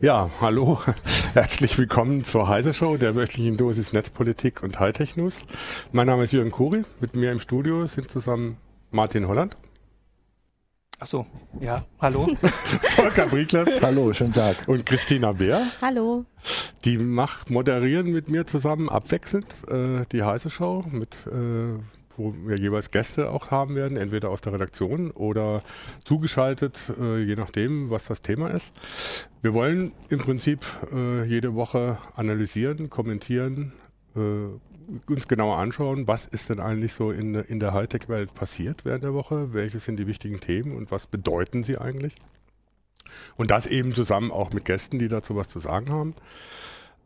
Ja, hallo, herzlich willkommen zur Heise Show, der wöchentlichen Dosis Netzpolitik und Hightech News. Mein Name ist Jürgen Kuri, mit mir im Studio sind zusammen Martin Holland. Ach so, ja, hallo. Volker Briegler. hallo, schönen Tag. Und Christina Beer. Hallo. Die mach, moderieren mit mir zusammen abwechselnd äh, die Heise Show mit äh, wo wir jeweils Gäste auch haben werden, entweder aus der Redaktion oder zugeschaltet, äh, je nachdem, was das Thema ist. Wir wollen im Prinzip äh, jede Woche analysieren, kommentieren, äh, uns genauer anschauen, was ist denn eigentlich so in, in der Hightech-Welt passiert während der Woche, welche sind die wichtigen Themen und was bedeuten sie eigentlich. Und das eben zusammen auch mit Gästen, die dazu was zu sagen haben.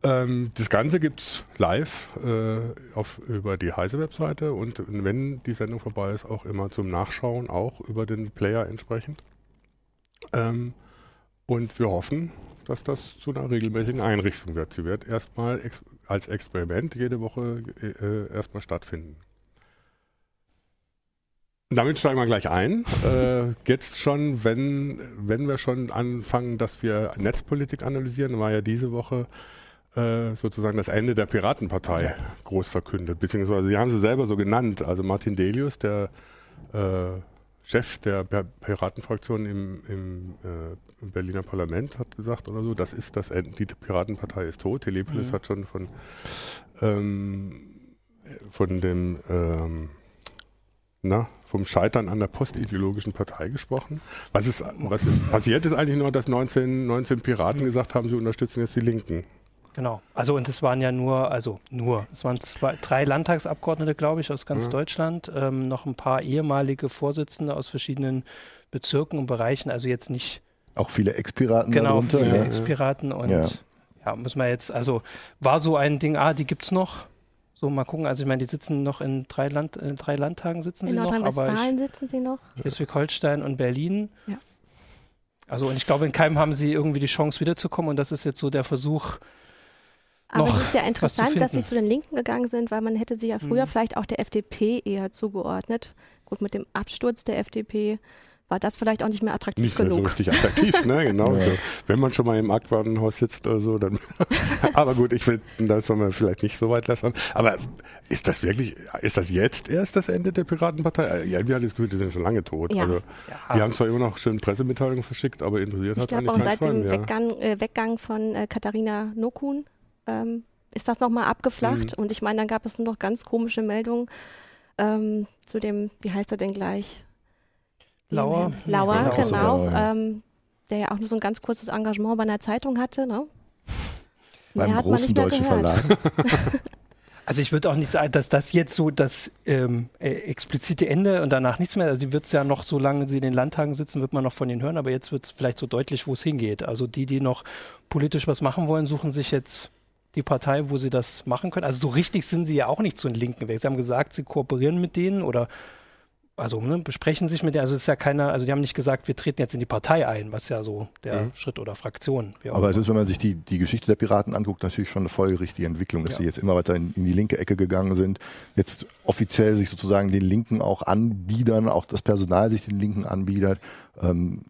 Ähm, das Ganze gibt es live äh, auf, über die Heise-Webseite und wenn die Sendung vorbei ist, auch immer zum Nachschauen, auch über den Player entsprechend. Ähm, und wir hoffen, dass das zu einer regelmäßigen Einrichtung wird. Sie wird erstmal ex als Experiment jede Woche äh, erstmal stattfinden. Damit steigen wir gleich ein. Äh, jetzt schon, wenn, wenn wir schon anfangen, dass wir Netzpolitik analysieren, war ja diese Woche äh, sozusagen das Ende der Piratenpartei groß verkündet, beziehungsweise sie haben sie selber so genannt. Also Martin Delius, der äh, Chef der Piratenfraktion im, im äh, Berliner Parlament, hat gesagt oder so, das ist das Ende, die Piratenpartei ist tot. Telepolis mhm. hat schon von, ähm, von dem ähm, na, vom Scheitern an der postideologischen Partei gesprochen. Was ist, was ist passiert ist eigentlich nur, dass 19, 19 Piraten gesagt haben, sie unterstützen jetzt die Linken. Genau. Also und es waren ja nur, also nur, es waren zwei, drei Landtagsabgeordnete, glaube ich, aus ganz mhm. Deutschland, ähm, noch ein paar ehemalige Vorsitzende aus verschiedenen Bezirken und Bereichen, also jetzt nicht. Auch viele Ex-Piraten genau, darunter. viele ja. Ex-Piraten und ja. ja, muss man jetzt, also war so ein Ding, ah, die gibt's noch. So, mal gucken. Also ich meine, die sitzen noch in drei, Land, in drei Landtagen sitzen in sie noch. In Nordrhein-Westfalen sitzen sie noch. Schleswig-Holstein und Berlin. Ja. Also und ich glaube, in keinem haben sie irgendwie die Chance wiederzukommen und das ist jetzt so der Versuch, aber es ist ja interessant, dass sie zu den Linken gegangen sind, weil man hätte sie ja früher mhm. vielleicht auch der FDP eher zugeordnet. Gut, mit dem Absturz der FDP war das vielleicht auch nicht mehr attraktiv nicht genug. Nicht mehr so richtig attraktiv, ne? Genau. ja. Wenn man schon mal im Aquarienhaus sitzt oder so, dann. aber gut, ich will, das soll man vielleicht nicht so weit lassen. Aber ist das wirklich, ist das jetzt erst das Ende der Piratenpartei? Ja, wir haben das Gefühl, die sind schon lange tot. Ja. Also, ja. Die haben zwar immer noch schön Pressemitteilungen verschickt, aber interessiert ich hat eigentlich auch seit dem Weggang, äh, Weggang von äh, Katharina Nokun ähm, ist das nochmal abgeflacht. Mhm. Und ich meine, dann gab es nur noch ganz komische Meldungen ähm, zu dem, wie heißt er denn gleich? Lauer. Lauer, ja, genau. Ähm, der ja auch nur so ein ganz kurzes Engagement bei einer Zeitung hatte. Ne? Beim großen deutschen Verlag. Also ich würde auch nicht sagen, dass das jetzt so das ähm, äh, explizite Ende und danach nichts mehr. Also die wird es ja noch, solange sie in den Landtagen sitzen, wird man noch von ihnen hören, aber jetzt wird es vielleicht so deutlich, wo es hingeht. Also die, die noch politisch was machen wollen, suchen sich jetzt die Partei, wo sie das machen können. Also so richtig sind sie ja auch nicht zu den Linken weg. Sie haben gesagt, sie kooperieren mit denen oder also ne, besprechen sich mit denen. Also es ist ja keiner, also die haben nicht gesagt, wir treten jetzt in die Partei ein, was ja so der mhm. Schritt oder Fraktion. Aber es ist, wenn man sich die, die Geschichte der Piraten anguckt, natürlich schon eine folgerichtige Entwicklung, dass ja. sie jetzt immer weiter in, in, die linke Ecke gegangen sind, jetzt offiziell sich sozusagen den Linken auch anbiedern, auch das Personal sich den Linken anbietet. Ähm,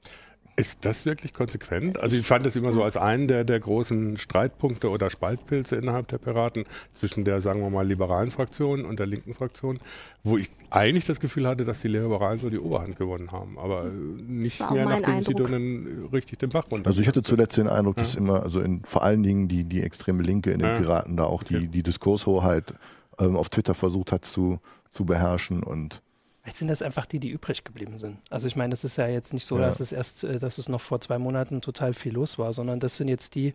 ist das wirklich konsequent? Also ich fand das immer so als einen der, der großen Streitpunkte oder Spaltpilze innerhalb der Piraten zwischen der, sagen wir mal, liberalen Fraktion und der linken Fraktion, wo ich eigentlich das Gefühl hatte, dass die Liberalen so die Oberhand gewonnen haben, aber nicht mehr nachdem Eindruck. sie dann richtig den Bach runter. Also ich hatte zuletzt den Eindruck, dass immer, also in, vor allen Dingen die, die extreme Linke in den ja. Piraten da auch die, okay. die Diskurshoheit ähm, auf Twitter versucht hat zu, zu beherrschen und Vielleicht sind das einfach die, die übrig geblieben sind. Also ich meine, das ist ja jetzt nicht so, ja. dass es erst, äh, dass es noch vor zwei Monaten total viel los war, sondern das sind jetzt die,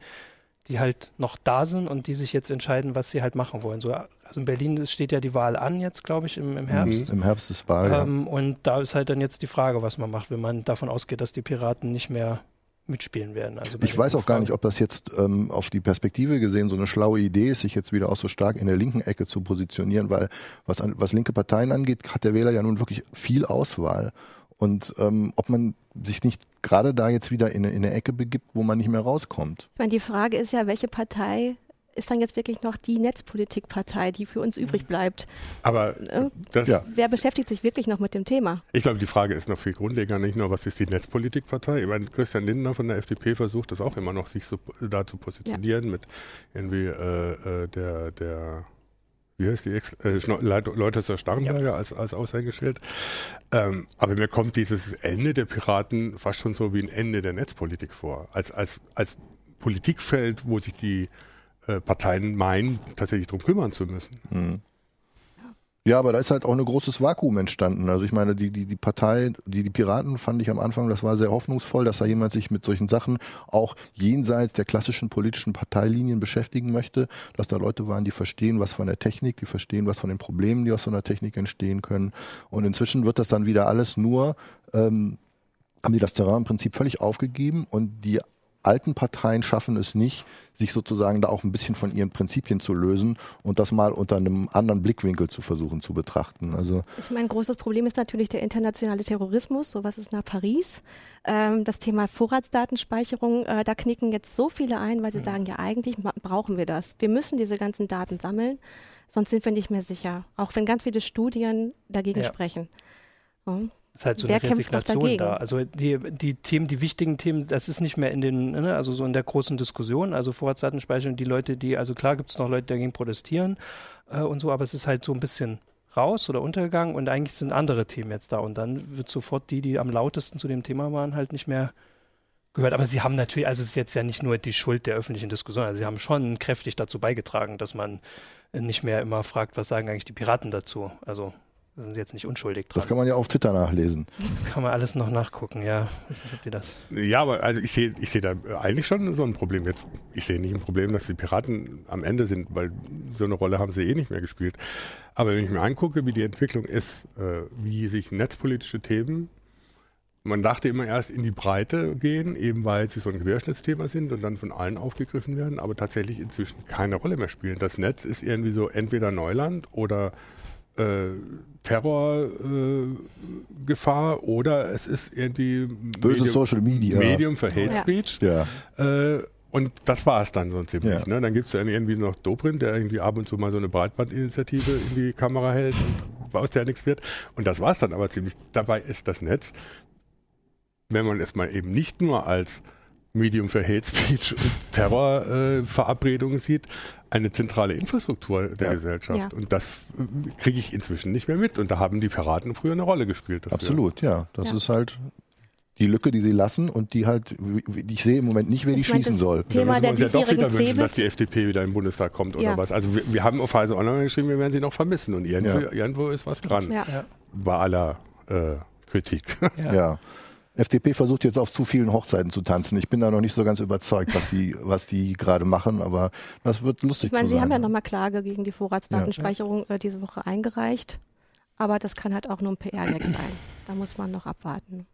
die halt noch da sind und die sich jetzt entscheiden, was sie halt machen wollen. So, also in Berlin steht ja die Wahl an jetzt, glaube ich, im, im Herbst. Mhm, Im Herbst ist Wahl. Ähm, ja. Und da ist halt dann jetzt die Frage, was man macht, wenn man davon ausgeht, dass die Piraten nicht mehr mitspielen werden. Also ich weiß auch gar nicht, ob das jetzt ähm, auf die Perspektive gesehen so eine schlaue Idee ist, sich jetzt wieder auch so stark in der linken Ecke zu positionieren, weil was, an, was linke Parteien angeht, hat der Wähler ja nun wirklich viel Auswahl. Und ähm, ob man sich nicht gerade da jetzt wieder in, in eine Ecke begibt, wo man nicht mehr rauskommt. Ich meine, die Frage ist ja, welche Partei ist dann jetzt wirklich noch die Netzpolitikpartei, die für uns übrig bleibt. Aber Äh, das, Ja. Wer beschäftigt sich wirklich noch mit dem Thema? ich glaube, die Frage ist noch viel grundlegender, nicht nur, was ist die Netzpolitikpartei? Ich meine, Christian Lindner von der FDP versucht das auch immer noch, sich so da zu positionieren mit irgendwie äh, äh, der, der wie heißt die Ex äh, Leit- Leuthäuser Starrenberger als, als Aushängeschild. Ähm, aber mir kommt dieses Ende der Piraten fast schon so wie ein Ende der Netzpolitik vor. Als, als, als Politikfeld, wo sich die äh, Parteien meinen, tatsächlich darum kümmern zu müssen. Mhm. Ja, aber da ist halt auch ein großes Vakuum entstanden. Also ich meine, die, die, die Partei, die, die Piraten fand ich am Anfang, das war sehr hoffnungsvoll, dass da jemand sich mit solchen Sachen auch jenseits der klassischen politischen Parteilinien beschäftigen möchte, dass da Leute waren, die verstehen was von der Technik, die verstehen was von den Problemen, die aus so einer Technik entstehen können. Und inzwischen wird das dann wieder alles nur, ähm, haben die das Terrain im Prinzip völlig aufgegeben und die alten Parteien schaffen es nicht, sich sozusagen da auch ein bisschen von ihren Prinzipien zu lösen und das mal unter einem anderen Blickwinkel zu versuchen zu betrachten. Also Ich meine, großes Problem ist natürlich der internationale Terrorismus. Sowas ist nach Paris. Ähm, das Thema Vorratsdatenspeicherung, äh, da knicken jetzt so viele ein, weil sie sagen, ja, eigentlich brauchen wir das. Wir müssen diese ganzen Daten sammeln, sonst sind wir nicht mehr sicher. Auch wenn ganz viele Studien dagegen Ja. sprechen. Ja. Ist halt so Wer eine Resignation da. Also die, die Themen, die wichtigen Themen, das ist nicht mehr in den, ne, also so in der großen Diskussion, also Vorratsdatenspeicherung, die Leute, die, also klar gibt es noch Leute, die dagegen protestieren äh, und so, aber es ist halt so ein bisschen raus oder untergegangen und eigentlich sind andere Themen jetzt da und dann wird sofort die, die am lautesten zu dem Thema waren, halt nicht mehr gehört. Aber sie haben natürlich, also es ist jetzt ja nicht nur die Schuld der öffentlichen Diskussion, also sie haben schon kräftig dazu beigetragen, dass man nicht mehr immer fragt, was sagen eigentlich die Piraten dazu. Also da sind sie jetzt nicht unschuldig dran. das kann man ja auf Twitter nachlesen. Kann man alles noch nachgucken, ja. Weiß nicht, ob die das. Ja, aber also ich sehe ich sehe da eigentlich schon so ein Problem. Jetzt, ich sehe nicht ein Problem, dass die Piraten am Ende sind, weil so eine Rolle haben sie eh nicht mehr gespielt. Aber wenn ich mir angucke, wie die Entwicklung ist, äh, wie sich netzpolitische Themen, man dachte immer erst in die Breite gehen, eben weil sie so ein Querschnittsthema sind und dann von allen aufgegriffen werden, aber tatsächlich inzwischen keine Rolle mehr spielen. Das Netz ist irgendwie so entweder Neuland oder äh, Terrorgefahr äh, Gefahr oder es ist irgendwie Böse Medium- Social Media. Medium für Hate Ja. Speech. Ja. Äh, und das war es dann so ziemlich. Ja. Ne? Dann gibt es dann irgendwie noch Dobrindt, der irgendwie ab und zu mal so eine Breitbandinitiative in die Kamera hält und aus der nichts wird. Und das war es dann aber ziemlich. Dabei ist das Netz, wenn man es mal eben nicht nur als Medium für Hate Speech und Terrorverabredungen äh, sieht, eine zentrale Infrastruktur der Ja. Gesellschaft. Ja. Und das äh, kriege ich inzwischen nicht mehr mit. Und da haben die Piraten früher eine Rolle gespielt. dafür. Absolut, ja. Das Ja. ist halt die Lücke, die sie lassen und die halt, ich sehe im Moment nicht, wer die Ich mein, schließen das soll. Da Thema müssen wir der uns ja doch wieder wünschen, dass die FDP wieder im Bundestag kommt oder Ja. was. Also wir, wir haben auf Heise Online geschrieben, wir werden sie noch vermissen und irgendwo, irgendwo ist was dran. Ja. Ja. Bei aller äh, Kritik. Ja. Ja. FDP versucht jetzt auf zu vielen Hochzeiten zu tanzen. Ich bin da noch nicht so ganz überzeugt, was die, was die gerade machen, aber das wird lustig Ich meine, Sie sein. haben ja nochmal Klage gegen die Vorratsdatenspeicherung äh, diese Woche eingereicht. Aber das kann halt auch nur ein PR-Gag sein. Da muss man noch abwarten.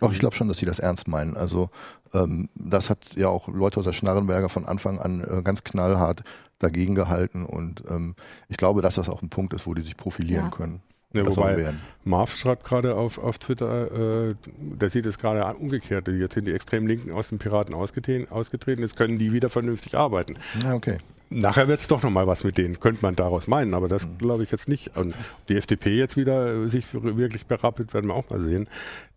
Auch ich glaube schon, dass sie das ernst meinen. Also ähm, das hat ja auch Leute aus der Schnarrenberger von Anfang an äh, ganz knallhart dagegen gehalten und ähm, ich glaube, dass das auch ein Punkt ist, wo die sich profilieren Ja. können. Ja, wobei. Marv schreibt gerade auf, auf Twitter, äh, der sieht es gerade umgekehrt. Jetzt sind die extrem Linken aus den Piraten ausgetreten, ausgetreten, jetzt können die wieder vernünftig arbeiten. Ja, okay. Nachher wird es doch nochmal was mit denen, könnte man daraus meinen, aber das glaube ich jetzt nicht. Und die FDP jetzt wieder äh, sich wirklich berappelt, werden wir auch mal sehen.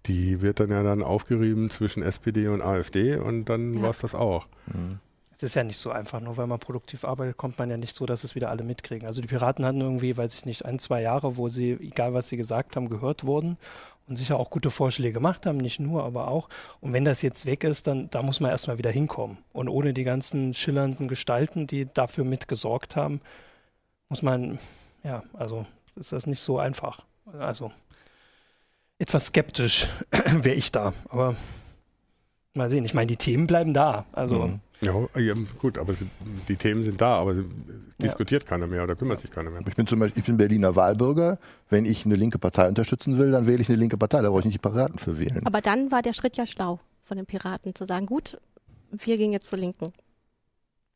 Die wird dann ja dann aufgerieben zwischen SPD und AfD und dann Ja. war es das auch. Mhm. Es ist ja nicht so einfach, nur weil man produktiv arbeitet, kommt man ja nicht so, dass es wieder alle mitkriegen. Also die Piraten hatten irgendwie, weiß ich nicht, ein, zwei Jahre, wo sie, egal was sie gesagt haben, gehört wurden und sicher auch gute Vorschläge gemacht haben, nicht nur, aber auch. Und wenn das jetzt weg ist, dann da muss man erstmal wieder hinkommen. Und ohne die ganzen schillernden Gestalten, die dafür mitgesorgt haben, muss man, ja, also ist das nicht so einfach. Also etwas skeptisch wäre ich da, aber mal sehen. Ich meine, die Themen bleiben da. Also Mhm. Ja, ja gut, aber sie, die Themen sind da, aber sie, diskutiert keiner mehr oder kümmert sich keiner mehr. Ich bin zum Beispiel, ich bin Berliner Wahlbürger. Wenn ich eine linke Partei unterstützen will, dann wähle ich eine linke Partei. Da brauche ich nicht die Piraten für wählen. Aber dann war der Schritt ja schlau von den Piraten, zu sagen, gut, wir gehen jetzt zur Linken.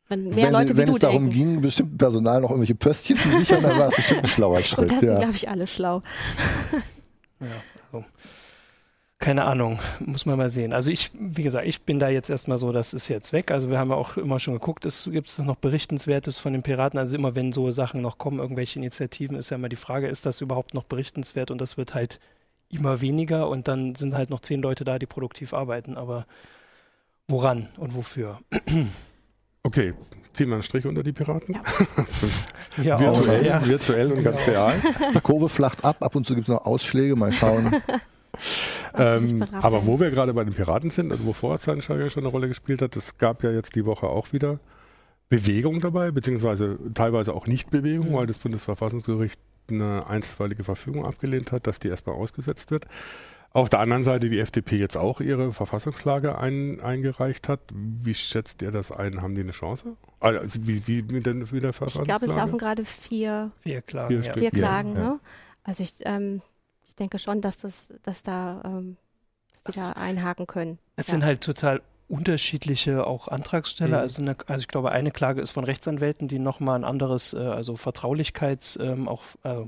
Wenn mehr wenn Leute sie, wie wenn du es darum denken. ging, bestimmten Personal noch irgendwelche Pöstchen zu sichern, dann war es bestimmt ein schlauer Und Schritt. das sind, Ja. glaube ich, alle schlau. Ja, also keine Ahnung, muss man mal sehen. Also ich, wie gesagt, ich bin da jetzt erstmal so, das ist jetzt weg. Also wir haben ja auch immer schon geguckt, gibt es noch Berichtenswertes von den Piraten? Also immer wenn so Sachen noch kommen, irgendwelche Initiativen, ist ja immer die Frage, ist das überhaupt noch berichtenswert? Und das wird halt immer weniger und dann sind halt noch zehn Leute da, die produktiv arbeiten. Aber woran und wofür? Okay, ziehen wir einen Strich unter die Piraten. Ja, virtuell, auch, ja. virtuell und ganz real. Die Kurve flacht ab, ab und zu gibt es noch Ausschläge, mal schauen. ähm, aber wo wir gerade bei den Piraten sind und wo Vorratsdatenspeicher ja schon eine Rolle gespielt hat, es gab ja jetzt die Woche auch wieder Bewegung dabei, beziehungsweise teilweise auch Nicht-Bewegung, mhm. weil das Bundesverfassungsgericht eine einstweilige Verfügung abgelehnt hat, dass die erstmal ausgesetzt wird. Auf der anderen Seite die FDP jetzt auch ihre Verfassungsklage ein, eingereicht hat. Wie schätzt ihr das ein? Haben die eine Chance? Also wie, wie mit, der, mit der Verfassungsklage? Ich glaube, es laufen gerade vier, vier Klagen. Vier, ja. vier Klagen ja. Ne? Also ich, ähm, ich denke schon, dass, das, dass da ähm, wieder einhaken können. Es ja. sind halt total unterschiedliche auch Antragsteller. Mhm. Also, eine, also ich glaube, eine Klage ist von Rechtsanwälten, die nochmal ein anderes, äh, also Vertraulichkeits, ähm, auch äh,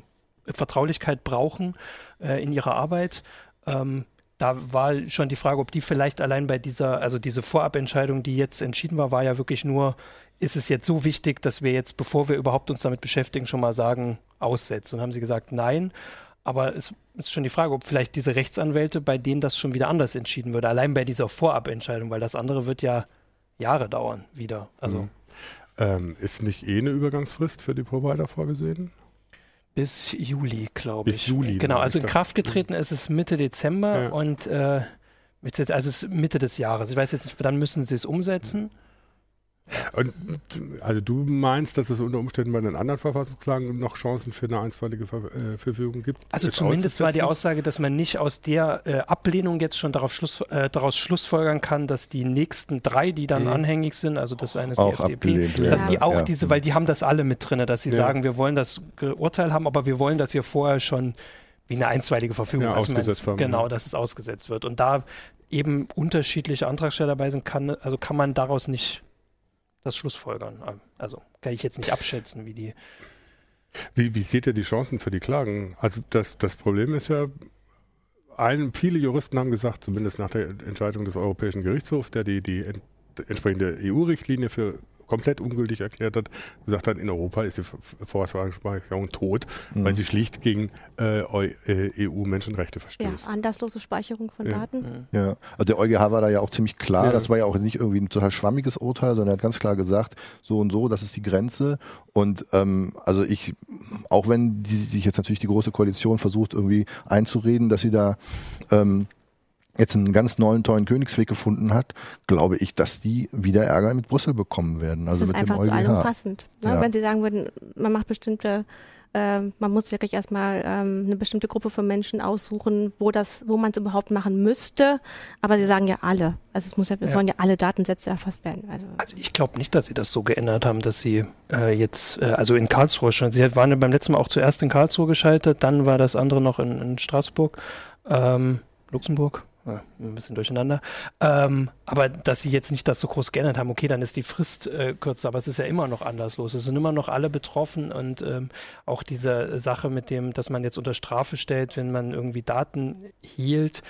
Vertraulichkeit brauchen äh, in ihrer Arbeit. Ähm, da war schon die Frage, ob die vielleicht allein bei dieser, also diese Vorabentscheidung, die jetzt entschieden war, war ja wirklich nur, ist es jetzt so wichtig, dass wir jetzt, bevor wir überhaupt uns damit beschäftigen, schon mal sagen, aussetzen. Und haben sie gesagt, nein. Aber es ist schon die Frage, ob vielleicht diese Rechtsanwälte, bei denen das schon wieder anders entschieden würde, allein bei dieser Vorabentscheidung, weil das andere wird ja Jahre dauern wieder. Also. Mhm. Ähm, ist nicht eh eine Übergangsfrist für die Provider vorgesehen? Bis Juli, glaube ich. Bis Juli. Genau, also in Kraft getreten ist es Mitte Dezember ja. und äh, Mitte, also es ist Mitte des Jahres. Ich weiß jetzt nicht, dann müssen sie es umsetzen. Mhm. Und, also du meinst, dass es unter Umständen bei den anderen Verfassungsklagen noch Chancen für eine einstweilige Ver äh, Verfügung gibt? Also zumindest war die Aussage, dass man nicht aus der äh, Ablehnung jetzt schon darauf Schluss, äh, daraus schlussfolgern kann, dass die nächsten drei, die dann mhm. anhängig sind, also das eine ist auch die FDP, dass ja. die auch ja. diese, weil die haben das alle mit drin, dass sie ja. sagen, wir wollen das Urteil haben, aber wir wollen, dass ihr vorher schon wie eine einstweilige Verfügung ja, also ausgesetzt haben, genau, dass es ausgesetzt wird. Und da eben unterschiedliche Antragsteller dabei sind, kann, also kann man daraus nicht das Schlussfolgern. Also kann ich jetzt nicht abschätzen, wie die. Wie, wie seht ihr die Chancen für die Klagen? Also das, das Problem ist ja, ein, viele Juristen haben gesagt, zumindest nach der Entscheidung des Europäischen Gerichtshofs, der die, die entsprechende EU-Richtlinie für komplett ungültig erklärt hat, gesagt hat, in Europa ist die Vorratsdatenspeicherung tot, mhm. weil sie schlicht gegen äh, EU-Menschenrechte verstößt. Ja, anlasslose Speicherung von ja. Daten. Ja, also der EuGH war da ja auch ziemlich klar, ja. das war ja auch nicht irgendwie ein total schwammiges Urteil, sondern er hat ganz klar gesagt, so und so, das ist die Grenze und ähm, also ich, auch wenn die, sich jetzt natürlich die Große Koalition versucht irgendwie einzureden, dass sie da ähm, jetzt einen ganz neuen, tollen Königsweg gefunden hat, glaube ich, dass die wieder Ärger mit Brüssel bekommen werden. Also das ist mit einfach dem zu allumfassend. Ne? Ja. Wenn sie sagen würden, man macht bestimmte äh, man muss wirklich erstmal ähm, eine bestimmte Gruppe von Menschen aussuchen, wo das, wo man es überhaupt machen müsste. Aber sie sagen ja alle. Also es muss ja, es ja. sollen ja alle Datensätze erfasst werden. Also, also ich glaube nicht, dass sie das so geändert haben, dass sie äh, jetzt, äh, also in Karlsruhe schon, sie waren ja beim letzten Mal auch zuerst in Karlsruhe geschaltet, dann war das andere noch in, in Straßburg, ähm, Luxemburg, ein bisschen durcheinander. Ähm, aber dass sie jetzt nicht das so groß geändert haben, okay, dann ist die Frist äh, kürzer, aber es ist ja immer noch anderslos. Es sind immer noch alle betroffen und ähm, auch diese Sache mit dem, dass man jetzt unter Strafe stellt, wenn man irgendwie Daten hielt,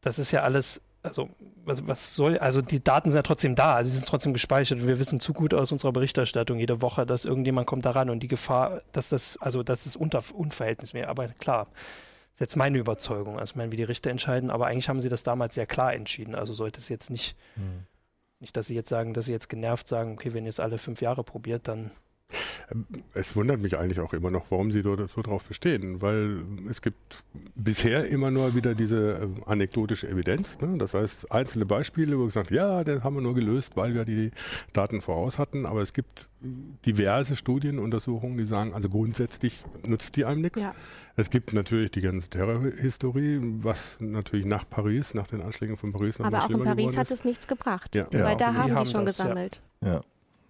das ist ja alles also was, was, soll, also die Daten sind ja trotzdem da, sie sind trotzdem gespeichert. Wir wissen zu gut aus unserer Berichterstattung jede Woche, dass irgendjemand kommt daran und die Gefahr, dass das, also das ist unter, unverhältnismäßig, aber klar, ist jetzt meine Überzeugung. Also, ich meine, wie die Richter entscheiden, aber eigentlich haben sie das damals sehr klar entschieden. Also sollte es jetzt nicht, hm. nicht, dass sie jetzt sagen, dass sie jetzt genervt sagen, okay, wenn ihr es alle fünf Jahre probiert, dann es wundert mich eigentlich auch immer noch, warum Sie so, so drauf bestehen, weil es gibt bisher immer nur wieder diese äh, anekdotische Evidenz. Ne? Das heißt, einzelne Beispiele, wo gesagt, ja, das haben wir nur gelöst, weil wir die Daten voraus hatten, aber es gibt diverse Studienuntersuchungen, die sagen, also grundsätzlich nutzt die einem nichts. Ja. Es gibt natürlich die ganze Terrorhistorie, was natürlich nach Paris, nach den Anschlägen von Paris noch Aber auch in Paris hat es nichts gebracht, ja. weil da haben die, haben schon das, gesammelt. Ja.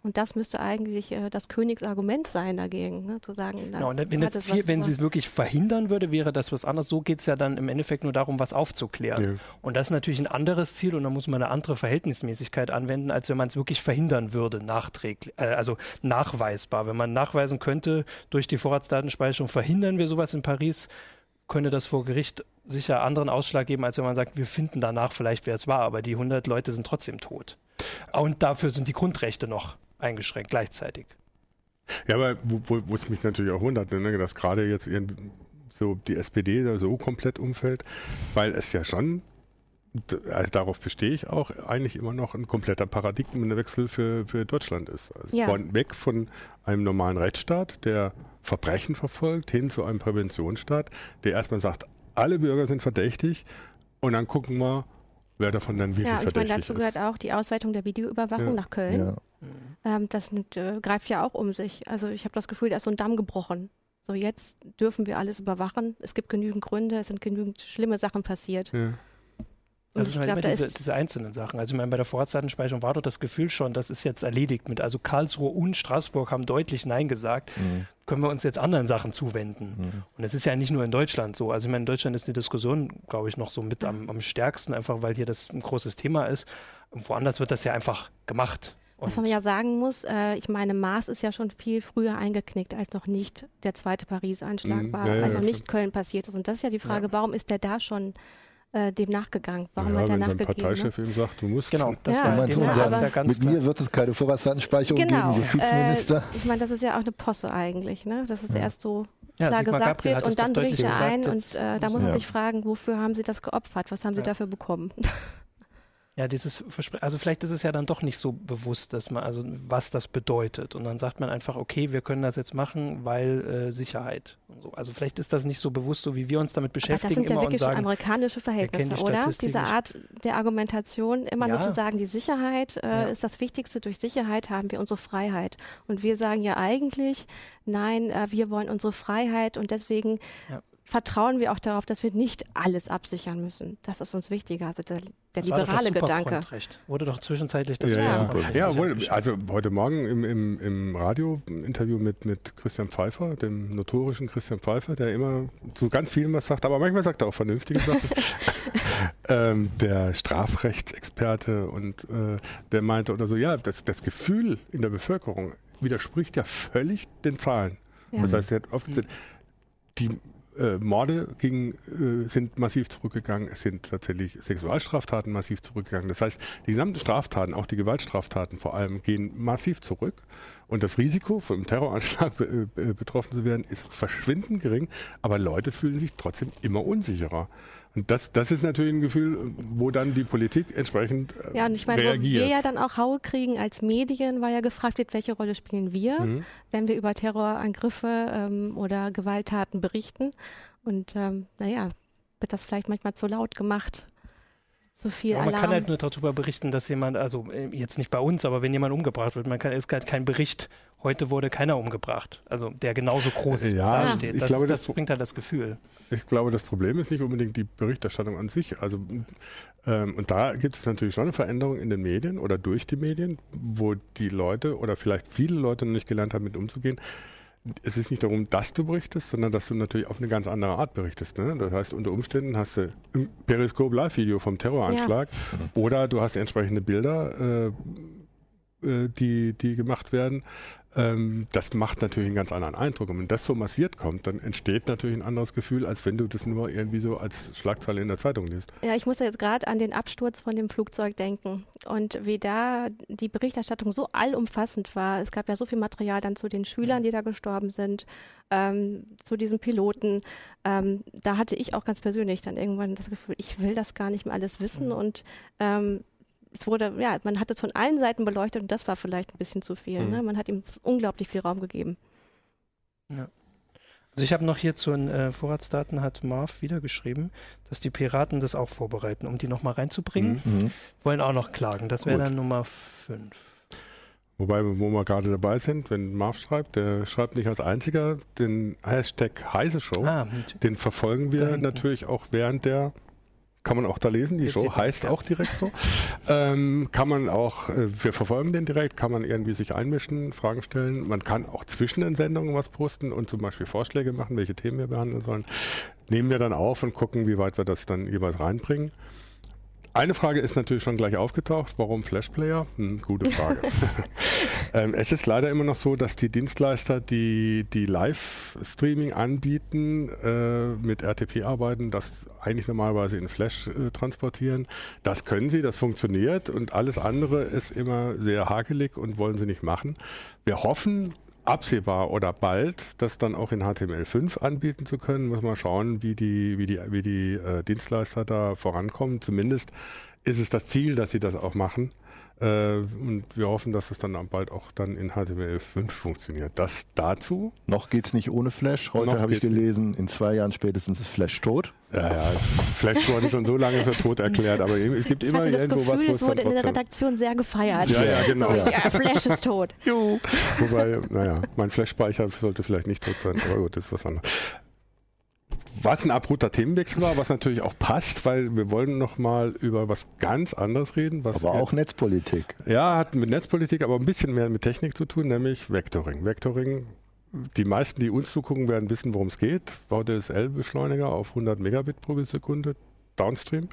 Und das müsste eigentlich äh, das Königsargument sein dagegen, ne? zu sagen. Genau, wenn, das Ziel, wenn sie es wirklich verhindern würde, wäre das was anderes. So geht es ja dann im Endeffekt nur darum, was aufzuklären. Ja. Und das ist natürlich ein anderes Ziel und da muss man eine andere Verhältnismäßigkeit anwenden, als wenn man es wirklich verhindern würde, nachträglich, äh, also nachweisbar. Wenn man nachweisen könnte, durch die Vorratsdatenspeicherung verhindern wir sowas in Paris, könnte das vor Gericht sicher anderen Ausschlag geben, als wenn man sagt, wir finden danach vielleicht, wer es war, aber die 100 Leute sind trotzdem tot. Und dafür sind die Grundrechte noch eingeschränkt gleichzeitig. Ja, aber wo, wo, es mich natürlich auch wundert, ne, dass gerade jetzt so die SPD da so komplett umfällt, weil es ja schon also darauf bestehe ich auch, eigentlich immer noch ein kompletter Paradigmenwechsel für, für Deutschland ist. Also ja. von, weg von einem normalen Rechtsstaat, der Verbrechen verfolgt, hin zu einem Präventionsstaat, der erstmal sagt, alle Bürger sind verdächtig und dann gucken wir, wer davon dann wie ja, verdächtig meine, dazu gehört auch die Ausweitung der Videoüberwachung ja. nach Köln. Ja. Ähm, das äh, greift ja auch um sich. Also ich habe das Gefühl, da ist so ein Damm gebrochen. So jetzt dürfen wir alles überwachen. Es gibt genügend Gründe, es sind genügend schlimme Sachen passiert. Ja. Also ich halt glaub, diese, diese, einzelnen Sachen. Also ich meine, bei der Vorratsdatenspeicherung war doch das Gefühl schon, das ist jetzt erledigt mit. Also Karlsruhe und Straßburg haben deutlich Nein gesagt. Mhm. Können wir uns jetzt anderen Sachen zuwenden? Mhm. Und es ist ja nicht nur in Deutschland so. Also ich meine, in Deutschland ist die Diskussion, glaube ich, noch so mit am, am stärksten, einfach weil hier das ein großes Thema ist. Und woanders wird das ja einfach gemacht. Und Was man ja sagen muss, äh, ich meine, Mars ist ja schon viel früher eingeknickt, als noch nicht der zweite Paris-Anschlag mhm, war, ja, ja, also nicht Köln passiert ist. Und das ist ja die Frage, ja. warum ist der da schon äh, dem nachgegangen? Warum ja, hat er wenn nachgegeben? Wenn Parteichef ne? ihm sagt, du musst. Genau, das ja. war in dem Fall ja ganz Mit klar. mir wird es keine Vorratsdatenspeicherung genau. geben, Justizminister. Äh, ich meine, das ist ja auch eine Posse eigentlich, ne? dass es ja. erst so ja, klar gesagt wird und dann bricht er ein und äh, da muss man sich fragen, wofür haben sie das geopfert? Was haben sie dafür bekommen? Ja, dieses Versprechen, also vielleicht ist es ja dann doch nicht so bewusst, dass man, also was das bedeutet. Und dann sagt man einfach, okay, wir können das jetzt machen, weil äh, Sicherheit. Und so. Also vielleicht ist das nicht so bewusst, so wie wir uns damit beschäftigen. Aber das sind ja wirklich sagen, amerikanische Verhältnisse, die oder? Diese Art der Argumentation, immer ja. nur zu sagen, die Sicherheit äh, ja. ist das Wichtigste. Durch Sicherheit haben wir unsere Freiheit. Und wir sagen ja eigentlich, nein, äh, wir wollen unsere Freiheit und deswegen ja vertrauen wir auch darauf, dass wir nicht alles absichern müssen. Das ist uns wichtiger, also der, der das liberale Gedanke. Wurde doch zwischenzeitlich das ja, ja. ja wohl, also heute Morgen im, im, im Radio-Interview mit, mit Christian Pfeiffer, dem notorischen Christian Pfeiffer, der immer zu ganz vielem was sagt, aber manchmal sagt er auch vernünftige Sachen. ähm, der Strafrechtsexperte und äh, der meinte oder so, ja, das, das Gefühl in der Bevölkerung widerspricht ja völlig den Zahlen. Ja. Das heißt, er hat oft mhm. die äh, Morde gegen, äh, sind massiv zurückgegangen, es sind tatsächlich Sexualstraftaten massiv zurückgegangen. Das heißt, die gesamten Straftaten, auch die Gewaltstraftaten vor allem, gehen massiv zurück. Und das Risiko, vom Terroranschlag be be betroffen zu werden, ist verschwindend gering, aber Leute fühlen sich trotzdem immer unsicherer. Und das, das ist natürlich ein Gefühl, wo dann die Politik entsprechend äh, ja, und ich meine, reagiert. Wo wir ja dann auch Haue kriegen als Medien, weil ja gefragt wird, welche Rolle spielen wir, mhm. wenn wir über Terrorangriffe ähm, oder Gewalttaten berichten. Und ähm, naja, wird das vielleicht manchmal zu laut gemacht so viel ja, Man kann halt nur darüber berichten, dass jemand, also äh, jetzt nicht bei uns, aber wenn jemand umgebracht wird, man kann, es ist halt kein Bericht, heute wurde keiner umgebracht, also der genauso groß ja, dasteht. Ich das, glaube, das, das, bringt halt das Gefühl. Ich glaube, das Problem ist nicht unbedingt die Berichterstattung an sich. Also ähm, und da gibt es natürlich schon eine Veränderung in den Medien oder durch die Medien, wo die Leute oder vielleicht viele Leute noch nicht gelernt haben, mit umzugehen es ist nicht darum, dass du berichtest, sondern dass du natürlich auf eine ganz andere Art berichtest. Ne? Das heißt, unter Umständen hast du ein Periskop-Live-Video vom Terroranschlag ja. oder du hast entsprechende Bilder, äh, äh, die, die gemacht werden. Ähm, das macht natürlich einen ganz anderen Eindruck. Und wenn das so massiert kommt, dann entsteht natürlich ein anderes Gefühl, als wenn du das nur irgendwie so als Schlagzeile in der Zeitung liest. Ja, ich muss ja jetzt gerade an den Absturz von dem Flugzeug denken und wie da die Berichterstattung so allumfassend war. Es gab ja so viel Material dann zu den Schülern, die da gestorben sind, ähm, zu diesen Piloten. Ähm, da hatte ich auch ganz persönlich dann irgendwann das Gefühl, ich will das gar nicht mehr alles wissen mhm. und ähm, es wurde, ja, man hat es von allen Seiten beleuchtet und das war vielleicht ein bisschen zu viel. Mhm. Ne? Man hat ihm unglaublich viel Raum gegeben. Ja. Also ich habe noch hier zu den äh, Vorratsdaten hat Marv wieder geschrieben, dass die Piraten das auch vorbereiten, um die nochmal reinzubringen. Mhm. mhm. Wollen auch noch klagen. Das wäre dann Nummer 5. Wobei, wo wir gerade dabei sind, wenn Marv schreibt, der schreibt nicht als einziger den Hashtag Heise Show. Ah, den verfolgen wir natürlich auch während der kann man auch da lesen. Die Jetzt Show heißt auch direkt so. ähm, kann man auch, äh, wir verfolgen den direkt, kann man irgendwie sich einmischen, Fragen stellen. Man kann auch zwischen den Sendungen was posten und zum Beispiel Vorschläge machen, welche Themen wir behandeln sollen. Nehmen wir dann auf und gucken, wie weit wir das dann jeweils reinbringen. Eine Frage ist natürlich schon gleich aufgetaucht. Warum Flashplayer? Hm, gute Frage. ähm, es ist leider immer noch so, dass die Dienstleister, die, die Live-Streaming anbieten, äh, mit RTP arbeiten, das eigentlich normalerweise in Flash äh, transportieren. Das können sie, das funktioniert und alles andere ist immer sehr hakelig und wollen sie nicht machen. Wir hoffen, absehbar oder bald, das dann auch in HTML5 anbieten zu können. Muss man schauen, wie die, wie die, wie die äh, Dienstleister da vorankommen. Zumindest ist es das Ziel, dass sie das auch machen. Äh, und wir hoffen, dass es dann bald auch dann in HTML5 funktioniert. Das dazu. Noch geht es nicht ohne Flash. Heute habe ich gelesen, in zwei Jahren spätestens ist Flash tot. Ja, ja, Flash wurde schon so lange für tot erklärt, aber es gibt immer ich irgendwo Gefühl, was, wo es wurde in der Redaktion sehr gefeiert. Ja, ja, genau. So, ja, Flash ist tot. Wobei, naja, mein Flash-Speicher sollte vielleicht nicht tot sein, aber gut, das ist was anderes was ein abrupter Themenwechsel war, was natürlich auch passt, weil wir wollen noch mal über was ganz anderes reden. aber auch Netzpolitik. Ja, hat mit Netzpolitik, aber ein bisschen mehr mit Technik zu tun, nämlich Vectoring. Vectoring, die meisten, die uns zugucken, werden wissen, worum es geht. VDSL-Beschleuniger auf 100 Megabit pro Sekunde, Downstream.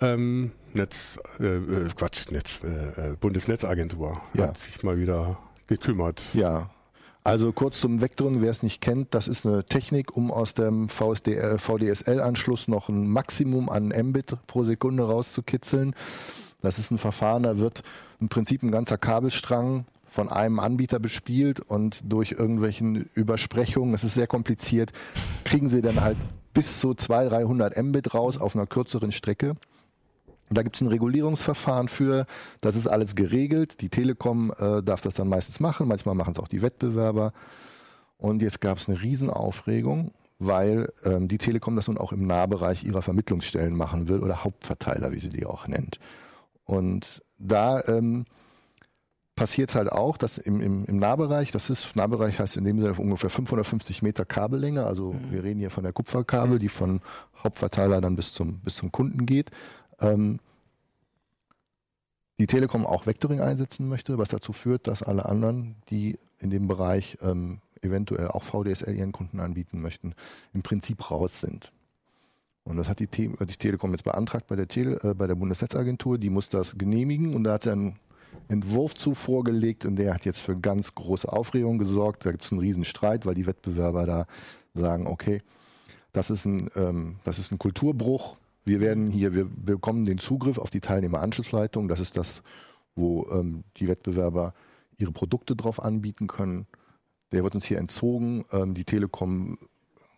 Ähm, Netz, äh, äh Quatsch, Netz, äh, äh, Bundesnetzagentur ja. hat sich mal wieder gekümmert. Ja, also kurz zum Vectoring, wer es nicht kennt, das ist eine Technik, um aus dem VDSL-Anschluss noch ein Maximum an Mbit pro Sekunde rauszukitzeln. Das ist ein Verfahren, da wird im Prinzip ein ganzer Kabelstrang von einem Anbieter bespielt und durch irgendwelchen Übersprechungen, das ist sehr kompliziert, kriegen sie dann halt bis zu 200, 300 Mbit raus auf einer kürzeren Strecke. Da gibt es ein Regulierungsverfahren für, das ist alles geregelt. Die Telekom äh, darf das dann meistens machen, manchmal machen es auch die Wettbewerber. Und jetzt gab es eine Riesenaufregung, weil ähm, die Telekom das nun auch im Nahbereich ihrer Vermittlungsstellen machen will oder Hauptverteiler, wie sie die auch nennt. Und da ähm, passiert es halt auch, dass im, im, im Nahbereich, das ist, Nahbereich heißt in dem Sinne ungefähr 550 Meter Kabellänge, also mhm. wir reden hier von der Kupferkabel, mhm. die von Hauptverteiler dann bis zum, bis zum Kunden geht ähm, die Telekom auch Vectoring einsetzen möchte, was dazu führt, dass alle anderen, die in dem Bereich ähm, eventuell auch VDSL ihren Kunden anbieten möchten, im Prinzip raus sind. Und das hat die, Te die Telekom jetzt beantragt bei der, Tele äh, bei der Bundesnetzagentur. Die muss das genehmigen und da hat sie einen Entwurf zu vorgelegt und der hat jetzt für ganz große Aufregung gesorgt. Da gibt es einen riesen Streit, weil die Wettbewerber da sagen, okay, das ist ein, ähm, das ist ein Kulturbruch, wir werden hier, wir bekommen den Zugriff auf die Teilnehmeranschlussleitung. Das ist das, wo ähm, die Wettbewerber ihre Produkte drauf anbieten können. Der wird uns hier entzogen. Ähm, die Telekom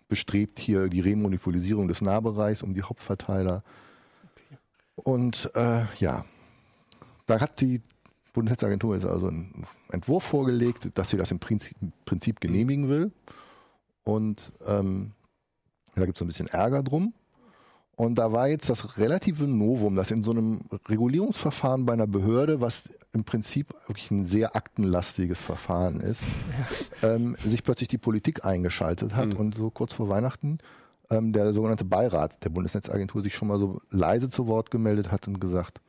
bestrebt hier die Remonopolisierung des Nahbereichs um die Hauptverteiler. Und äh, ja, da hat die Bundesnetzagentur jetzt also einen Entwurf vorgelegt, dass sie das im Prinzip, Prinzip genehmigen will. Und ähm, da gibt es ein bisschen Ärger drum. Und da war jetzt das relative Novum, dass in so einem Regulierungsverfahren bei einer Behörde, was im Prinzip wirklich ein sehr aktenlastiges Verfahren ist, ja. ähm, sich plötzlich die Politik eingeschaltet hat mhm. und so kurz vor Weihnachten ähm, der sogenannte Beirat der Bundesnetzagentur sich schon mal so leise zu Wort gemeldet hat und gesagt,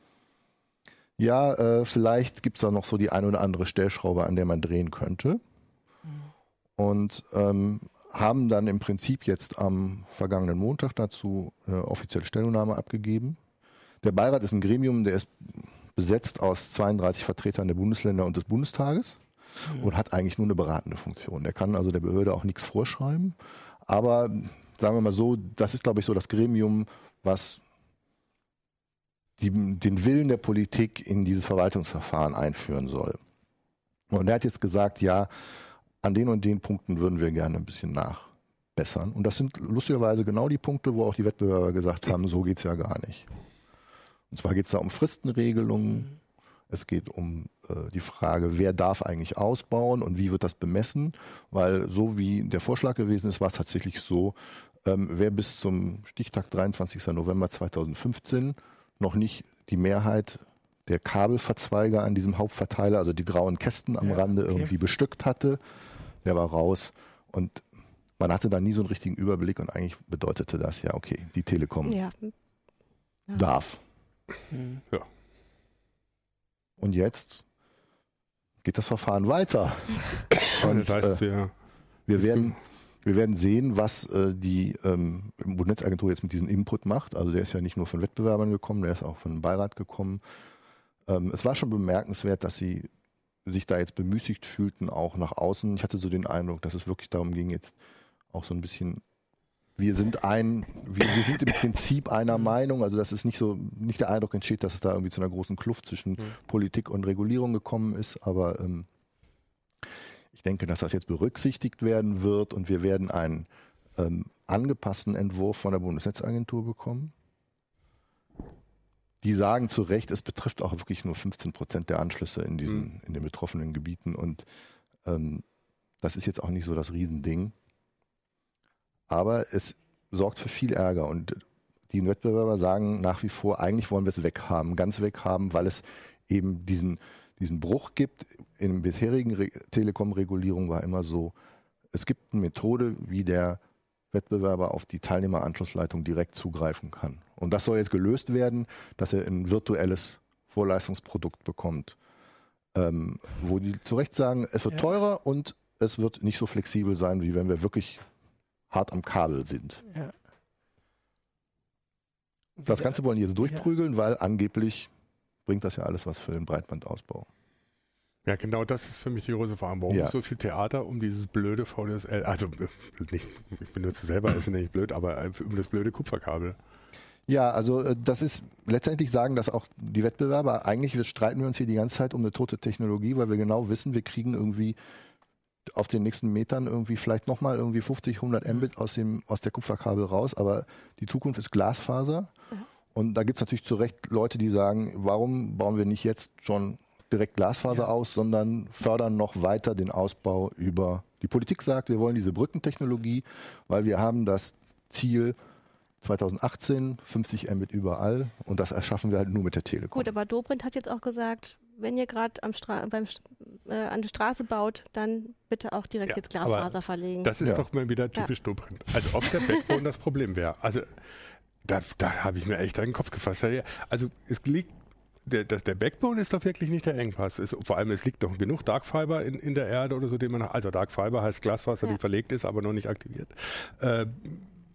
ja, äh, vielleicht gibt's da noch so die eine oder andere Stellschraube, an der man drehen könnte. Mhm. Und ähm, haben dann im Prinzip jetzt am vergangenen Montag dazu eine offizielle Stellungnahme abgegeben. Der Beirat ist ein Gremium, der ist besetzt aus 32 Vertretern der Bundesländer und des Bundestages ja. und hat eigentlich nur eine beratende Funktion. Der kann also der Behörde auch nichts vorschreiben. Aber sagen wir mal so, das ist, glaube ich, so das Gremium, was die, den Willen der Politik in dieses Verwaltungsverfahren einführen soll. Und er hat jetzt gesagt, ja, an den und den Punkten würden wir gerne ein bisschen nachbessern. Und das sind lustigerweise genau die Punkte, wo auch die Wettbewerber gesagt haben, so geht es ja gar nicht. Und zwar geht es da um Fristenregelungen, mhm. es geht um äh, die Frage, wer darf eigentlich ausbauen und wie wird das bemessen, weil so wie der Vorschlag gewesen ist, war es tatsächlich so, ähm, wer bis zum Stichtag 23. November 2015 noch nicht die Mehrheit der Kabelverzweiger an diesem Hauptverteiler, also die grauen Kästen am ja, Rande okay. irgendwie bestückt hatte, der war raus und man hatte da nie so einen richtigen Überblick und eigentlich bedeutete das ja, okay, die Telekom ja. Ja. darf. Mhm. Ja. Und jetzt geht das Verfahren weiter. und, das heißt, äh, wir werden, wir werden sehen, was äh, die ähm, Bundesnetzagentur jetzt mit diesem Input macht. Also der ist ja nicht nur von Wettbewerbern gekommen, der ist auch von dem Beirat gekommen. Ähm, es war schon bemerkenswert, dass sie sich da jetzt bemüßigt fühlten, auch nach außen. Ich hatte so den Eindruck, dass es wirklich darum ging, jetzt auch so ein bisschen wir sind ein, wir, wir, sind im Prinzip einer Meinung, also dass es nicht so, nicht der Eindruck entsteht, dass es da irgendwie zu einer großen Kluft zwischen mhm. Politik und Regulierung gekommen ist, aber ähm, ich denke, dass das jetzt berücksichtigt werden wird und wir werden einen ähm, angepassten Entwurf von der Bundesnetzagentur bekommen. Die sagen zu Recht, es betrifft auch wirklich nur 15 Prozent der Anschlüsse in diesen, mhm. in den betroffenen Gebieten und ähm, das ist jetzt auch nicht so das Riesending. Aber es sorgt für viel Ärger und die Wettbewerber sagen nach wie vor, eigentlich wollen wir es weghaben, ganz weghaben, weil es eben diesen, diesen Bruch gibt. In der bisherigen Telekom-Regulierung war immer so, es gibt eine Methode, wie der Wettbewerber auf die Teilnehmeranschlussleitung direkt zugreifen kann. Und das soll jetzt gelöst werden, dass er ein virtuelles Vorleistungsprodukt bekommt, ähm, wo die zu Recht sagen, es wird ja. teurer und es wird nicht so flexibel sein, wie wenn wir wirklich hart am Kabel sind. Ja. Das Ganze wollen die jetzt durchprügeln, ja. weil angeblich bringt das ja alles was für den Breitbandausbau. Ja, genau das ist für mich die große Frage. Warum ja. so viel Theater um dieses blöde VDSL? Also, nicht, ich benutze selber, ist nicht blöd, aber um das blöde Kupferkabel. Ja, also äh, das ist letztendlich sagen das auch die Wettbewerber. Eigentlich streiten wir uns hier die ganze Zeit um eine tote Technologie, weil wir genau wissen, wir kriegen irgendwie auf den nächsten Metern irgendwie vielleicht nochmal irgendwie 50, 100 Mbit aus, dem, aus der Kupferkabel raus, aber die Zukunft ist Glasfaser. Mhm. Und da gibt es natürlich zu Recht Leute, die sagen, warum bauen wir nicht jetzt schon direkt Glasfaser ja. aus, sondern fördern noch weiter den Ausbau über. Die Politik sagt, wir wollen diese Brückentechnologie, weil wir haben das Ziel, 2018 50 Mbit überall und das erschaffen wir halt nur mit der Telekom. Gut, aber Dobrindt hat jetzt auch gesagt, wenn ihr gerade am Stra beim äh, an der Straße baut, dann bitte auch direkt ja, jetzt Glasfaser verlegen. Das ist ja. doch mal wieder typisch ja. Dobrindt. Also ob der Backbone das Problem wäre. Also da, da habe ich mir echt einen Kopf gefasst. Also es liegt der, der, der Backbone ist doch wirklich nicht der Engpass. Es, vor allem, es liegt doch genug Dark Fiber in, in der Erde oder so, den man, also Dark Fiber heißt Glasfaser, ja. die verlegt ist, aber noch nicht aktiviert. Äh,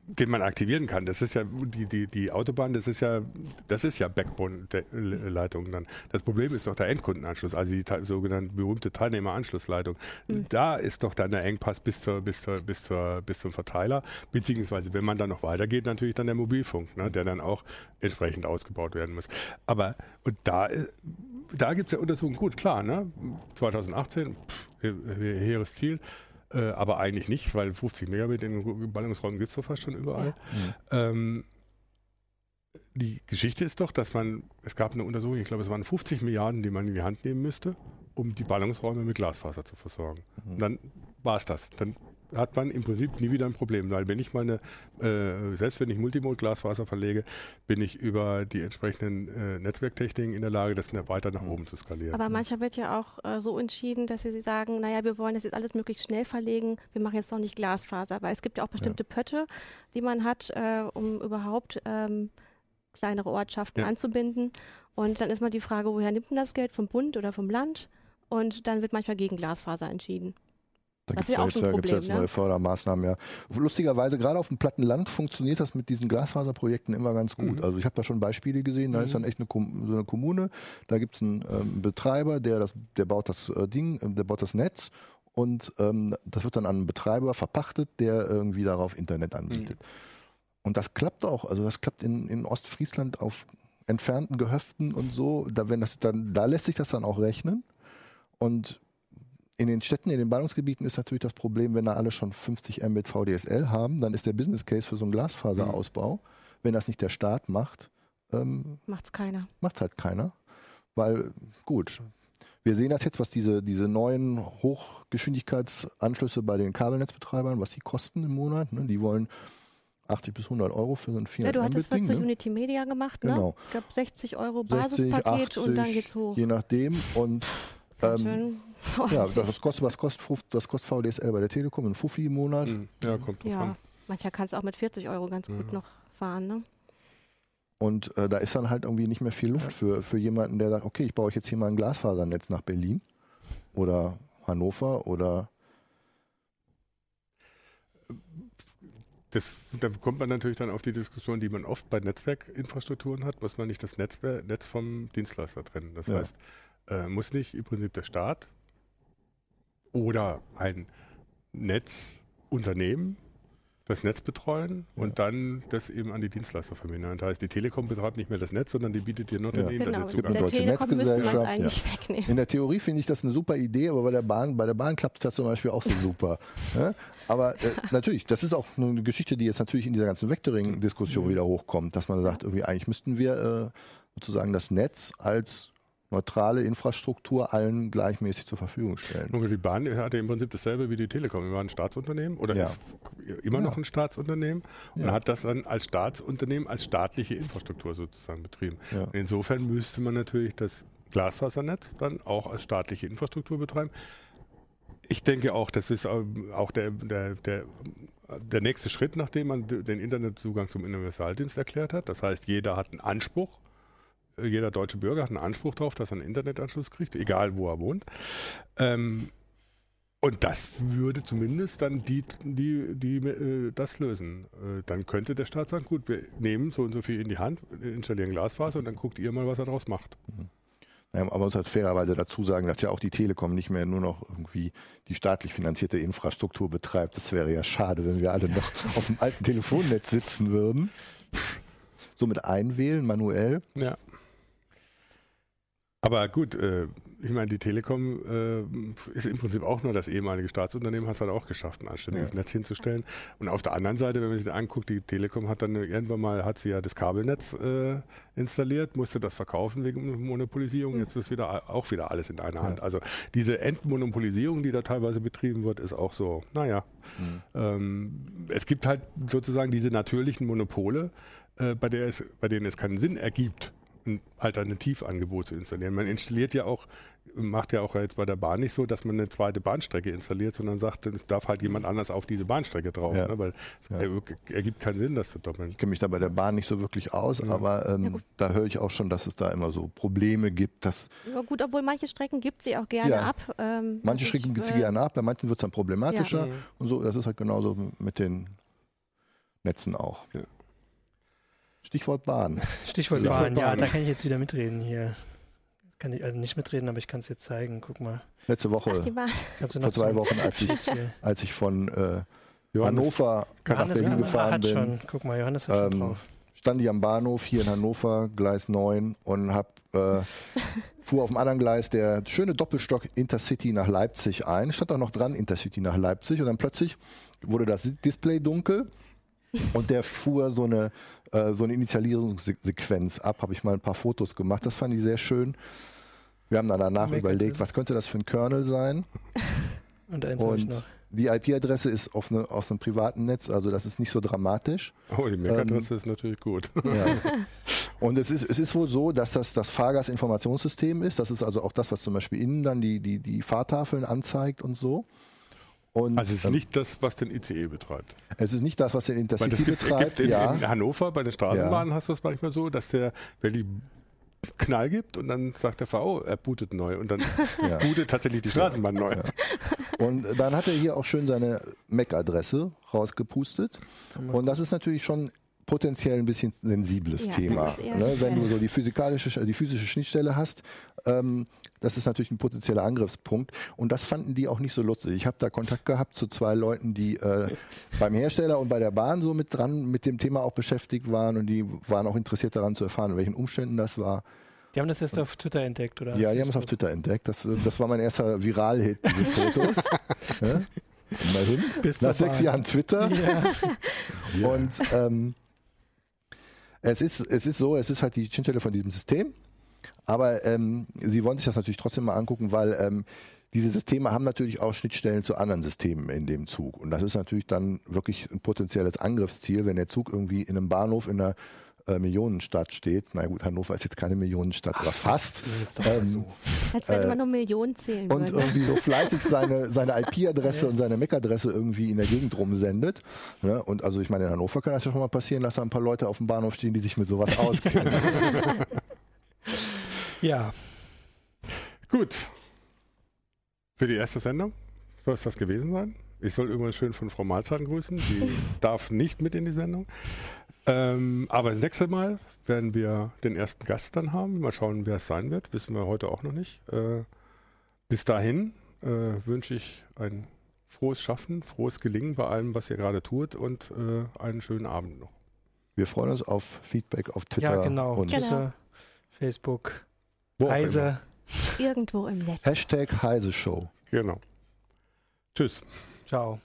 den man aktivieren kann. Das ist ja die, die, die Autobahn, das ist ja, das ist ja Backbone-Leitung dann. Das Problem ist doch der Endkundenanschluss, also die sogenannte berühmte Teilnehmeranschlussleitung. Mhm. Da ist doch dann der Engpass bis zur, bis zur, bis zur, bis zum Verteiler, beziehungsweise wenn man dann noch weitergeht, natürlich dann der Mobilfunk, ne, der dann auch entsprechend ausgebaut werden muss. Aber, und da, da gibt es ja Untersuchungen, gut, klar, ne, 2018, pff, hehres Ziel, äh, aber eigentlich nicht, weil 50 Megabit in Ballungsräumen gibt es doch fast schon überall. Ja. Ähm, die Geschichte ist doch, dass man, es gab eine Untersuchung, ich glaube, es waren 50 Milliarden, die man in die Hand nehmen müsste, um die Ballungsräume mit Glasfaser zu versorgen. Mhm. dann war es das. Dann hat man im Prinzip nie wieder ein Problem, weil wenn ich mal eine, äh, selbst wenn ich Multimod-Glasfaser verlege, bin ich über die entsprechenden äh, Netzwerktechniken in der Lage, das weiter nach oben zu skalieren. Aber mancher wird ja auch äh, so entschieden, dass sie sagen, naja, wir wollen das jetzt alles möglichst schnell verlegen, wir machen jetzt noch nicht Glasfaser, weil es gibt ja auch bestimmte ja. Pötte, die man hat, äh, um überhaupt ähm, kleinere Ortschaften ja. anzubinden. Und dann ist mal die Frage, woher nimmt man das Geld, vom Bund oder vom Land? Und dann wird manchmal gegen Glasfaser entschieden. Da gibt es ja, jetzt, Problem, jetzt ne? neue Fördermaßnahmen, ja. Lustigerweise, gerade auf dem platten Land funktioniert das mit diesen Glasfaserprojekten immer ganz gut. Mhm. Also ich habe da schon Beispiele gesehen, da mhm. ist dann echt eine, so eine Kommune, da gibt es einen ähm, Betreiber, der das, der baut das äh, Ding, äh, der baut das Netz und ähm, das wird dann an einen Betreiber verpachtet, der irgendwie darauf Internet anbietet. Mhm. Und das klappt auch, also das klappt in, in Ostfriesland auf entfernten Gehöften und so, da wenn das dann, da lässt sich das dann auch rechnen. Und in den Städten, in den Ballungsgebieten ist natürlich das Problem, wenn da alle schon 50 Mbit VDSL haben, dann ist der Business Case für so einen Glasfaserausbau, mhm. wenn das nicht der Staat macht, ähm, macht's keiner. Macht's halt keiner. Weil, gut, wir sehen das jetzt, was diese, diese neuen Hochgeschwindigkeitsanschlüsse bei den Kabelnetzbetreibern, was die kosten im Monat. Ne? Die wollen 80 bis 100 Euro für so ein 400 Ja, du hattest was ne? Unity Media gemacht, ne? Genau. Ich glaube 60 Euro Basispaket 60, 80, und dann geht's hoch. Je nachdem und ähm, ja, das kostet, was kostet, das kostet VDSL bei der Telekom, ein Fuffi im Monat. Mhm. Ja, kommt drauf ja. an. Mancher kann es auch mit 40 Euro ganz gut noch fahren, ne? Und äh, da ist dann halt irgendwie nicht mehr viel Luft für, für jemanden, der sagt, okay, ich baue jetzt hier mal ein Glasfasernetz nach Berlin oder Hannover oder das, da kommt man natürlich dann auf die Diskussion, die man oft bei Netzwerkinfrastrukturen hat, muss man nicht das Netzwerk, Netz vom Dienstleister trennen. Das Ja. heißt, äh, muss nicht im Prinzip der Staat oder ein Netzunternehmen das Netz betreuen und dann das eben an die Dienstleister vermindern. Das heißt, die Telekom betreibt nicht mehr das Netz, sondern die bietet dir nur Ja. den Genau, Internetzugang. der deutsche Telekom müsste man es Netzgesellschaft, wegnehmen. In der Theorie finde ich das eine super Idee, aber bei der Bahn, bei der Bahn klappt es ja zum Beispiel auch so super. Ja? Aber äh, natürlich, das ist auch eine Geschichte, die jetzt natürlich in dieser ganzen Vectoring-Diskussion wieder hochkommt, dass man sagt, irgendwie eigentlich müssten wir äh, sozusagen das Netz als neutrale Infrastruktur allen gleichmäßig zur Verfügung stellen. Und die Bahn hatte im Prinzip dasselbe wie die Telekom. Wir waren ein Staatsunternehmen oder Ja. ist immer noch Ja. ein Staatsunternehmen und Ja. hat das dann als Staatsunternehmen, als staatliche Infrastruktur sozusagen betrieben. Insofern müsste man natürlich das Glasfasernetz dann auch als staatliche Infrastruktur betreiben. Ich denke auch, das ist ähm, auch der, der, der, der nächste Schritt, nachdem man den Internetzugang zum Universaldienst erklärt hat. Das heißt, jeder hat einen Anspruch, jeder deutsche Bürger hat einen Anspruch darauf, dass er einen Internetanschluss kriegt, egal wo er wohnt. Ähm, und das würde zumindest dann die, die, die äh, das lösen. Äh, dann könnte der Staat sagen, gut, wir nehmen so und so viel in die Hand, installieren Glasfaser und dann guckt ihr mal, was er daraus macht. Ja, aber man muss halt fairerweise dazu sagen, dass ja auch die Telekom nicht mehr nur noch irgendwie die staatlich finanzierte Infrastruktur betreibt. Das wäre ja schade, wenn wir alle noch auf dem alten Telefonnetz sitzen würden. So mit einwählen, manuell. Ja. Aber gut, äh, ich meine, die Telekom äh, ist im Prinzip auch nur das ehemalige Staatsunternehmen, hat es halt auch geschafft, ein anständiges Ja. Netz hinzustellen. Und auf der anderen Seite, wenn man sich das anguckt, die Telekom hat dann irgendwann mal, hat sie ja das Kabelnetz äh, installiert, musste das verkaufen wegen Monopolisierung. Jetzt ist wieder auch wieder alles in einer Hand. Also diese Entmonopolisierung, die da teilweise betrieben wird, ist auch so, naja. Ähm, es gibt halt sozusagen diese natürlichen Monopole, äh, bei, der es, bei denen es keinen Sinn ergibt, Alternativangebot zu installieren. Man installiert ja auch, macht ja auch jetzt bei der Bahn nicht so, dass man eine zweite Bahnstrecke installiert, sondern sagt, es darf halt jemand anders auf diese Bahnstrecke drauf, Ja. ne? weil es Ja. er- ergibt keinen Sinn, das zu doppeln. Ich kenne mich da bei der Bahn nicht so wirklich aus, aber ähm, da höre ich auch schon, dass es da immer so Probleme gibt, dass Ja, gut, obwohl manche Strecken gibt sie auch gerne Ja. ab. Ähm, manche Strecken gibt sie äh, gerne ab, bei manchen wird es dann problematischer Ja. und so. Das ist halt genauso mit den Netzen auch. Ja. Stichwort Bahn. Stichwort Stichwort Bahn, ja, Bahn. da kann ich jetzt wieder mitreden hier. Kann ich also nicht mitreden, aber ich kann es jetzt zeigen. Guck mal. Letzte Woche, Ach, vor zwei Wochen, als ich, als ich von äh, Johannes, Hannover nach Johannes Berlin hat, gefahren bin, schon. Guck mal, Johannes hat schon ähm, drauf. stand ich am Bahnhof hier in Hannover, Gleis 9 und hab, äh, fuhr auf dem anderen Gleis der schöne Doppelstock Intercity nach Leipzig ein. Stand auch noch dran, Intercity nach Leipzig und dann plötzlich wurde das Display dunkel und der fuhr so eine, äh, so eine Initialisierungssequenz ab. Habe ich mal ein paar Fotos gemacht, das fand ich sehr schön. Wir haben dann danach Mega überlegt, was könnte das für ein Kernel sein? Und eins habe ich Und noch. die IP-Adresse ist auf, eine, auf einem privaten Netz, also das ist nicht so dramatisch. oh, die Ähm, MAC-Adresse ist natürlich gut. Ja. Und es ist, es ist wohl so, dass das das Fahrgastinformationssystem ist. Das ist also auch das, was zum Beispiel innen dann die, die, die Fahrtafeln anzeigt und so. Und Also es ist ähm, nicht das, was den ICE betreibt. es ist nicht das, was den Intercity das gibt, betreibt. gibt in, ja. in Hannover bei den Straßenbahnen hast du es manchmal so, dass der wirklich Knall gibt und dann sagt der VO, er bootet neu und dann Ja. bootet tatsächlich die Straßenbahn neu. Und dann hat er hier auch schön seine MAC-Adresse rausgepustet. Und das ist natürlich schon potenziell ein bisschen sensibles Ja, Thema. Ne? Wenn du so die physikalische, die physische Schnittstelle hast, ähm, das ist natürlich ein potenzieller Angriffspunkt. Und das fanden die auch nicht so lustig. Ich habe da Kontakt gehabt zu zwei Leuten, die äh, beim Hersteller und bei der Bahn so mit dran mit dem Thema auch beschäftigt waren und die waren auch interessiert daran zu erfahren, in welchen Umständen das war. Die haben das erst auf Twitter entdeckt, oder? Ja, die haben es auf Twitter entdeckt. Das, äh, das war mein erster Viral-Hit, diese Fotos. ja? Immerhin. Bis Nach dabei. sechs Jahren Twitter. Ja. Und ähm, es, ist, es ist so, es ist halt die Schnittstelle von diesem System. Aber ähm, sie wollen sich das natürlich trotzdem mal angucken, weil ähm, diese Systeme haben natürlich auch Schnittstellen zu anderen Systemen in dem Zug. Und das ist natürlich dann wirklich ein potenzielles Angriffsziel, wenn der Zug irgendwie in einem Bahnhof in einer äh, Millionenstadt steht. Na gut, Hannover ist jetzt keine Millionenstadt, aber fast. Ähm, so. Als wenn man nur Millionen zählen und würde. irgendwie so fleißig seine, seine IP-Adresse und seine MAC-Adresse irgendwie in der Gegend rumsendet. Ne? Und also ich meine, in Hannover kann das ja schon mal passieren, dass da ein paar Leute auf dem Bahnhof stehen, die sich mit sowas auskennen. Ja, Gut. Für die erste Sendung soll es das gewesen sein. Ich soll übrigens schön von Frau Mahlzahn grüßen. Die darf nicht mit in die Sendung. Ähm, aber das nächste Mal werden wir den ersten Gast dann haben. Mal schauen, wer es sein wird. Wissen wir heute auch noch nicht. Äh, bis dahin äh, wünsche ich ein frohes Schaffen, frohes Gelingen bei allem, was ihr gerade tut und äh, einen schönen Abend noch. Wir freuen uns auf Feedback auf Twitter Ja, genau. und Genau. Twitter, Facebook, Wo Heise. Irgendwo im Netz. Hashtag Heise Show. Genau. Tschüss. Ciao.